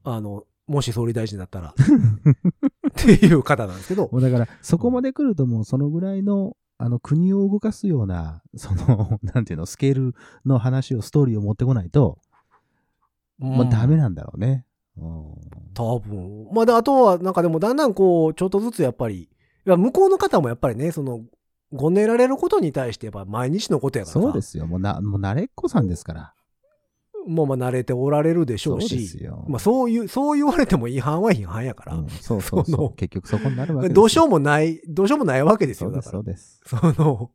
あの、もし総理大臣だったら。<laughs> っていう方なんですけども。うだから、そこまで来るともうそのぐらいの、あの、国を動かすような、その、なんていうの、スケールの話を、ストーリーを持ってこないと、もうダメなんだろうね。うん多分。まあ、で、あとは、なんかでもだんだんこう、ちょっとずつやっぱり、いや向こうの方もやっぱりね、その、ごねられることに対してやっぱ毎日のことやからさ。そうですよ。もうな、もう慣れっこさんですから。もうまあ慣れておられるでしょうそうですし。よ。まあそういう、そう言われても違反は違反やから。うんそうそうそのそう。結局そこになるわけですよ。どうしようもない、どうしようもないわけですよ。そうです、だからそうです。その、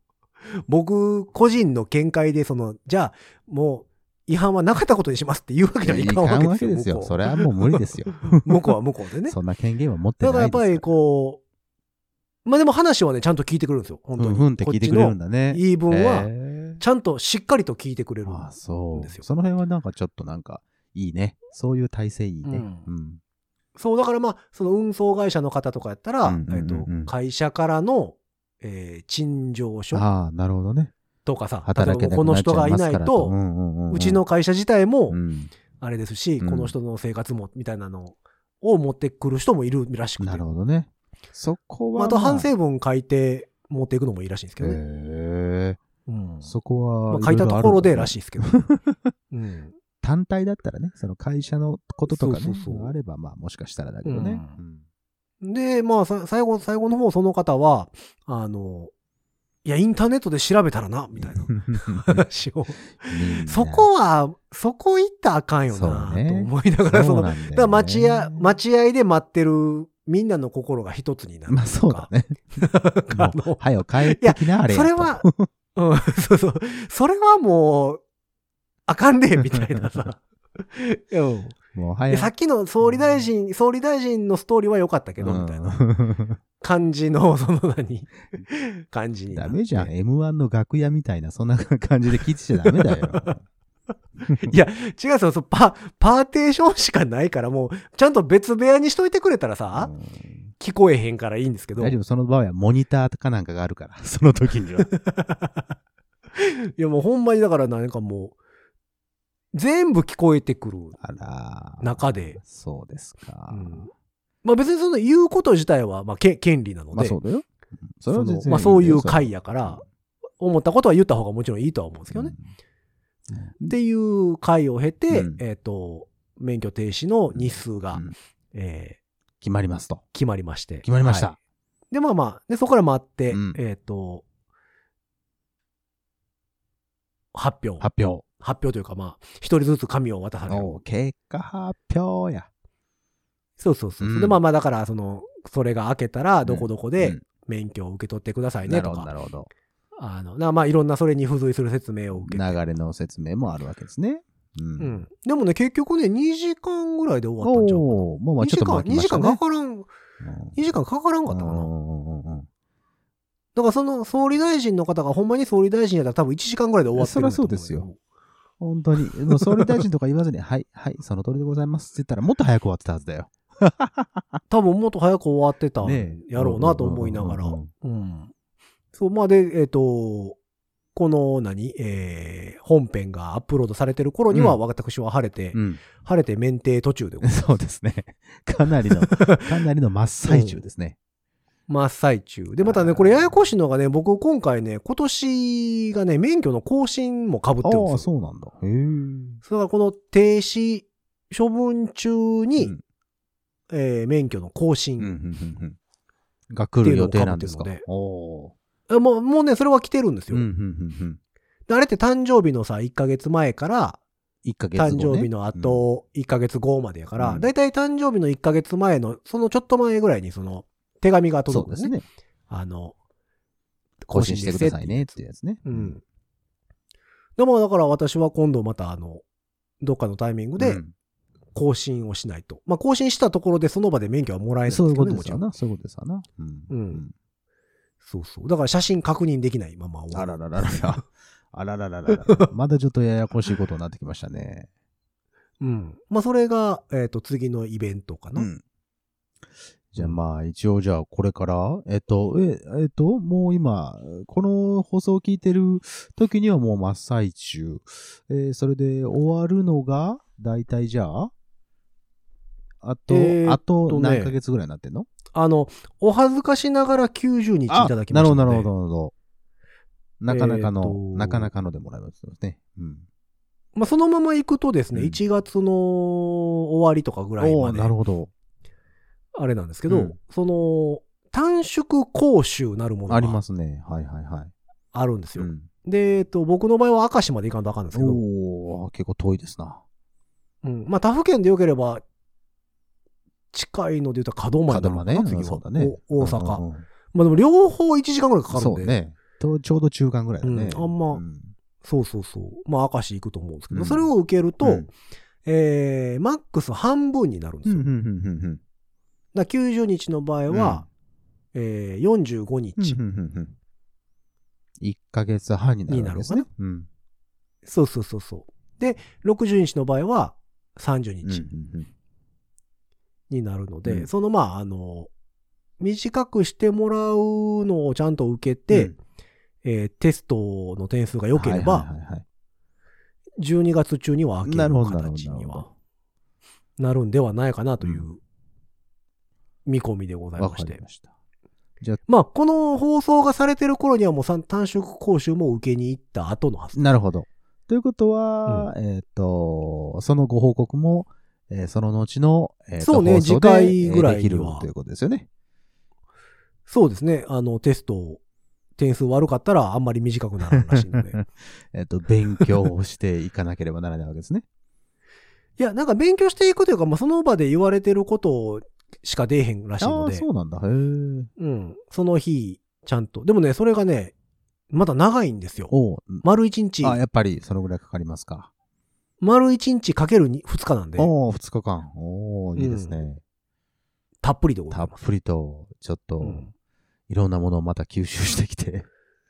僕個人の見解で、その、じゃあ、もう、違反はなかったことにしますって言うわけにはいいかんわけですよ。わけですよ。向こそれはもう無理ですよ。う <laughs> 向こうは向こうでね。そんな権限は持ってだないですからやっぱりこう、まあでも話はね、ちゃんと聞いてくれるんですよ。本当に。ふんふんって聞いてくれるんだね。言い分はちゃんとしっかりと聞いてくれる。ああ、そう。ですよその辺はなんかちょっとなんか、いいね。そういう体制いいね。うんうん。そう、だからまあ、その運送会社の方とかやったら、うんうんうんうんえっと、会社からの、えー陳情書ああ、なるほどね。とかさ、働けこの人がいないと。と、んうんうんんうちの会社自体もう、ん。あれですし、うんこの人の生活も、みたいなのを持ってくる人もいるらしくて。なるほどね。そこは、まああと反省文書いて持っていくのもいいらしいんですけどね。へえ。うんそこは、まあ、書いたところでらしいいですけど。うん。単体だったらね、その会社のこととかね、そうそうそうあれば、まあもしかしたらだけどね。で、まあ、さ最後、最後の方、その方は、あの、いや、インターネットで調べたらな、みたいなう <laughs> ん話を。そこは、そこ行ったらあかんよな、ねと思いながら、その、だそねから待合、待合で待ってるみんなの心が一つになる。まあそうだ。ね。<laughs> あのもう、はよ帰ってきな、あれそれは、うん、そうそう。それはもう、あかんねみたいなさ。<laughs> うんもう、はよ。でさっきの総理大臣、総理大臣のストーリーは良かったけど、みたいな感じの、その何、<laughs> 感じに。ダメじゃん。M1 の楽屋みたいな、そんな感じで聞いてちゃダメだよ。<laughs> いや、違う。そうパ、パーテーションしかないから、もう、ちゃんと別部屋にしといてくれたらさ、うん聞こえへんからいいんですけど。大丈夫、その場合はモニターかなんかがあるから、<laughs> その時には。<laughs> いや、もうほんまにだからなんかもう、全部聞こえてくる。あら。中で。そうですか。うんまあ別にその言うこと自体は、まあ、け権利なので、まあそうだよ。うんそれはそのまあそういう回会やから、思ったことは言った方がもちろんいいとは思うんですけどね。っていう会を経て、うんえっ、と、免許停止の日数が、うんえ決まりますと。ー決まりまして。決まりましたはいで、まあまあ、で、そこから待って、うんえっ、と、発表。発表。発表というか、まあ、一人ずつ紙を渡される。お結果発表や。そうそうそう。うんで、まあまあ、だから、その、それが開けたら、どこどこうでん免許を受け取ってくださいねとなるほど、なか、るほど。あの、なまあ、いろんなそれに付随する説明を受けて。流れの説明もあるわけですね。う。うんん。でもね、結局ね、2時間ぐらいで終わったんちゃうかまあまあ2ちょっと時間、2時間かかからん、2時間かからんかったかな。うんうんうんうんだからその総理大臣の方がほんまに総理大臣やったら多分1時間ぐらいで終わってるそりゃそうですよ。本当に。もう総理大臣とか言わずに、<laughs> はい、はい、その通りでございますって言ったらもっと早く終わってたはずだよ。多分もっと早く終わってたやろうなと思いながら。<laughs> うん。そう、まあで、えっ、と、この何、えー、本編がアップロードされてる頃には、うん私は晴れて、うん。晴れて免停途中でございます <laughs> そうですね。<laughs> かなりの、<laughs> かなりの真っ最中ですね。真っ最中。で、またね、これややこしいのがね、僕今回ね、今年がね、免許の更新も被ってるんああ、ですよ。そうなんだ。へえ。それからこの停止処分中に、うんえー免許の更新、が来る予定なんですか？っもう、もうね、それは来てるんですよ。うんうんうんうん。であれって誕生日のさ、1ヶ月前から、1ヶ月後、ね。誕生日の後、1ヶ月後までやから、うんだいたい誕生日の1ヶ月前の、そのちょっと前ぐらいにその、手紙がうん、そ届くんですね。うですね。あの、更新してくださいねっていうやつね。うん。でもだから私は今度またあの、どっかのタイミングでうん更新をしないと。まあ更新したところでその場で免許はもらえないんですそういう。ことですよな。そういうことですよな。うん。うんそうそう。だから写真確認できないまま終わるあららららら。<laughs> あららららら。まだちょっとややこしいことになってきましたね。うん。まあそれが、えっ、と、次のイベントかな。うん。じゃあまあ一応じゃあこれから、えっと、え、えっと、もう今、この放送を聞いてる時にはもう真っ最中。えーそれで終わるのが、大体じゃああと、えーあととね何ヶ月ぐらいになってんの？あの、お恥ずかしながら90日いただきましたので。なるほど、なるほど、なるほど。なかなかの、なかなかのでもらいますね。うん。まあ、そのまま行くとですね、うん1月の終わりとかぐらいまで、なるほど。あれなんですけど、うんその、短縮講習なるものありまがすね。はいはいはい。あるんですよ。うん、で、えっと、僕の場合は明石まで行かんとあかんんですけど、おー結構遠いですな。うん、まあ、他府県でよければ、近いので言うと門真にな次はそうだねお大阪。うんうんまあでも両方1時間ぐらいかかるんで。ね。とちょうど中間ぐらいだね。うんあんまうんそうそうそう。まあ、明石行くと思うんですけど、うんそれを受けると、うんえー、マックス半分になるんですよ。うんうんうんうんだから90日の場合は、えー、45日、うんうんうんうん1ヶ月半になるわけですね。うんそうそうそうそう。で、60日の場合は30うん日うんうんになるので、うん。そのまあ、あの、短くしてもらうのをちゃんと受けて、うん。えーテストの点数が良ければ、はいはいはいはい。12月中には開ける形にはなるんではないかなというう見込みでございわまして。じゃまあ、この放送がされてる頃にはもうさ短縮講習も受けに行った後のはず。なるほど。ということは、えっ、と、そのご報告も、えーその後の、えーとそうね次回ぐらいできるということですよね。そうですね。あの、テスト、点数悪かったらあんまり短くならんらしいので。<laughs> えっと、勉強をしていかなければならないわけですね。<laughs> いや、なんか勉強していくというか、まあ、その場で言われてることしか出えへんらしいああ、ので。そうなんだ。へえ。うん。その日、ちゃんと。でもね、それがね、まだ長いんですよ。おう丸1日、あ、やっぱりそのぐらいかかりますか。丸1日かける2日なんで、おお二日間。おおいいですね。たっぷりでござたっいます。ぷりと、ちょっと、うんいろんなものをまた吸収してきて。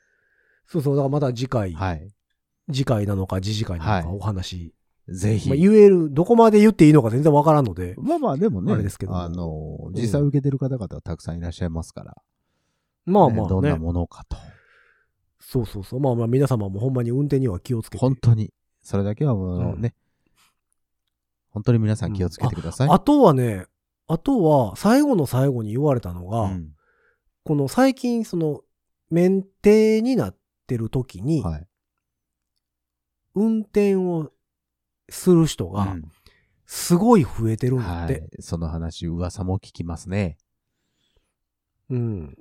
<laughs> そうそう、だからまた次回、はい。次回なのか次次回なのかはいお話、ぜひ。まあ、言える、どこまで言っていいのか全然わからんので、まあまあ、でもね、あれですけどもあの、実際受けてる方々はたくさんいらっしゃいますから。まあまあねどんなね、ものかと。そうそうそう、まあまあ皆様もほんまに運転には気をつけて。本当に、それだけはもううんね、本当に皆さん気をつけてください。あとはね、あとは最後の最後に言われたのが、うんこの最近その、免停になってる時に、はい。運転をする人がうんすごい増えてるんだって。はい。その話、噂も聞きますね。うん。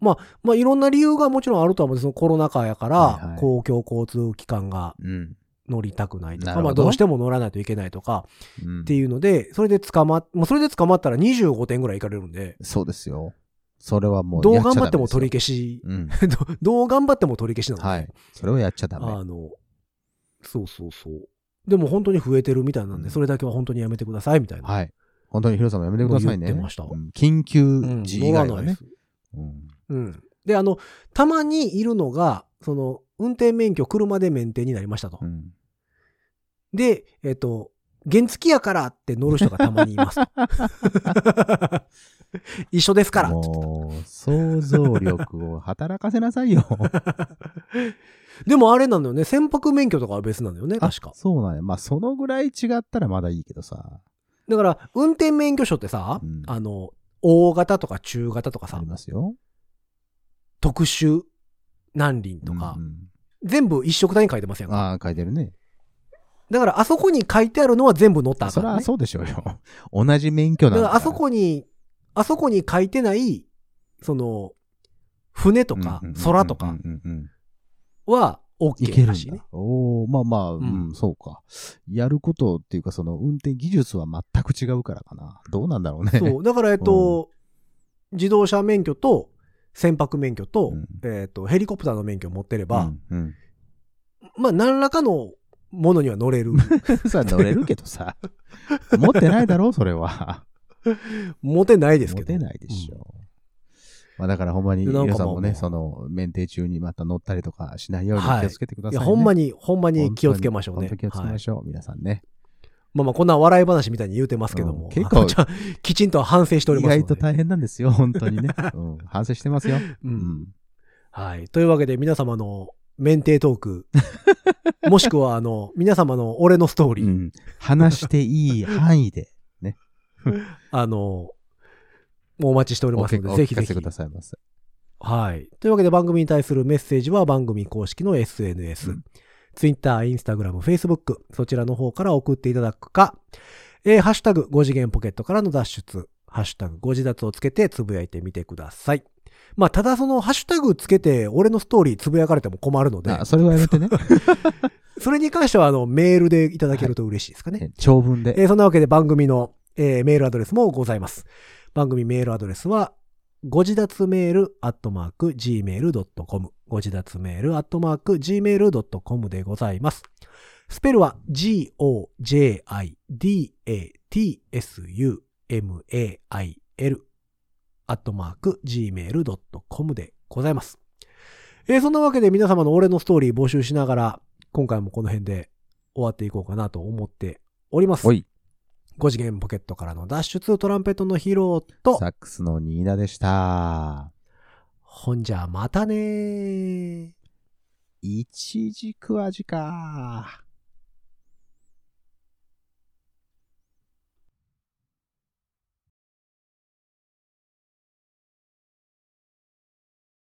まあ、まあ、いろんな理由がもちろんあるとは思うんですコロナ禍やから、はいはい公共交通機関がうん。乗りたくないとか、まあ、どうしても乗らないといけないとか、うんっていうので、それで捕まっ、もうそれで捕まったら25点ぐらいいかれるんで、そうですよ。それはもうどう頑張っても取り消し、ですよ。<laughs> どどう頑張っても取り消しなうん。ので、はい。それをやっちゃダメ。あの、そうそうそう。でも本当に増えてるみたいなんで、うんそれだけは本当にやめてくださいみたいな。はい。本当にヒロさんもやめてくださいね。言ってましたうん緊急うん時以外はねうん。で、あの、たまにいるのが、その、運転免許車で免停になりましたと。うんで、えっ、と、原付やからって乗る人がたまにいますと。<laughs> 一緒ですから。もう、想像力を働かせなさいよ。<laughs> でもあれなのよね。船舶免許とかは別なのよね、あ確か。そうなんや。まあ、そのぐらい違ったらまだいいけどさ。だから、運転免許証ってさ、うんあの、大型とか中型とかさあり、ますよ。特殊何輪とか、うんうん全部一色単に書いてますやんか？ああ、書いてるね。だから、あそこに書いてあるのは全部乗ったねそりゃそうでしょうよ。<laughs> 同じ免許なんだから。だからあそこに、あそこに書いてない、その、船とかうんうんうんうん空とかうんうんうんはいけ OK るんらしいねだ。。おおまあまあ、うんん、そうか。やることっていうか、その運転技術は全く違うからかな。どうなんだろうね。そう。だから、えっと、自動車免許と船舶免許と、うんえっと、ヘリコプターの免許を持ってれば、うんうん。まあ、何らかのものには乗れる。<laughs> さ、乗れるけどさ。持ってないだろそれは。持てないですけど。持てないでしょ。まあだからほんまに皆さんもね、その、免停中にまた乗ったりとかしないようにはい気をつけてくだいや、さい、ねほんまに、ほんまに気をつけましょうね。気をつけはいましょう、皆さんね。まあまあ、こんな笑い話みたいに言うてますけども。うん結構きちんと反省しており意ますので。外と大変なんですよ、本当にね。<laughs> うん、反省してますよ。う。うんん。はい。というわけで、皆様の免停トーク、<laughs> もしくはあの、皆様の俺のストーリー、うん。話していい範囲で、<laughs> あの、もうお待ちしておりおますので、おぜひぜひく。ださいませ。はい。というわけで番組に対するメッセージは番組公式の SNS、うん Twitter、Instagram、Facebook、そちらの方から送っていただくか、えーハッシュタグ5次元ポケットからの脱出、ハッシュタグ5次脱をつけてつぶやいてみてください。まあ、ただそのハッシュタグつけて俺のストーリーつぶやかれても困るので、あ、それはやめてね。<laughs> それに関してはあのメールでいただけると嬉しいですかね。長文で。えーそんなわけで番組の、えーメールアドレスもございます。番組メールアドレスは、ご自立メールアットマーク gmail.com ご自立メールアットマーク gmail.com でございます。スペルは g-o-j-i-d-a-t-s-u-m-a-i-l アットマーク gmail.com でございます。えーそんなわけで皆様の俺のストーリー募集しながら、今回もこの辺で終わっていこうかなと思っております。おい。5次元ポケットからの脱出トランペットのヒロとサ、ックスのニーナでした。ほんじゃまたねー。一軸味か。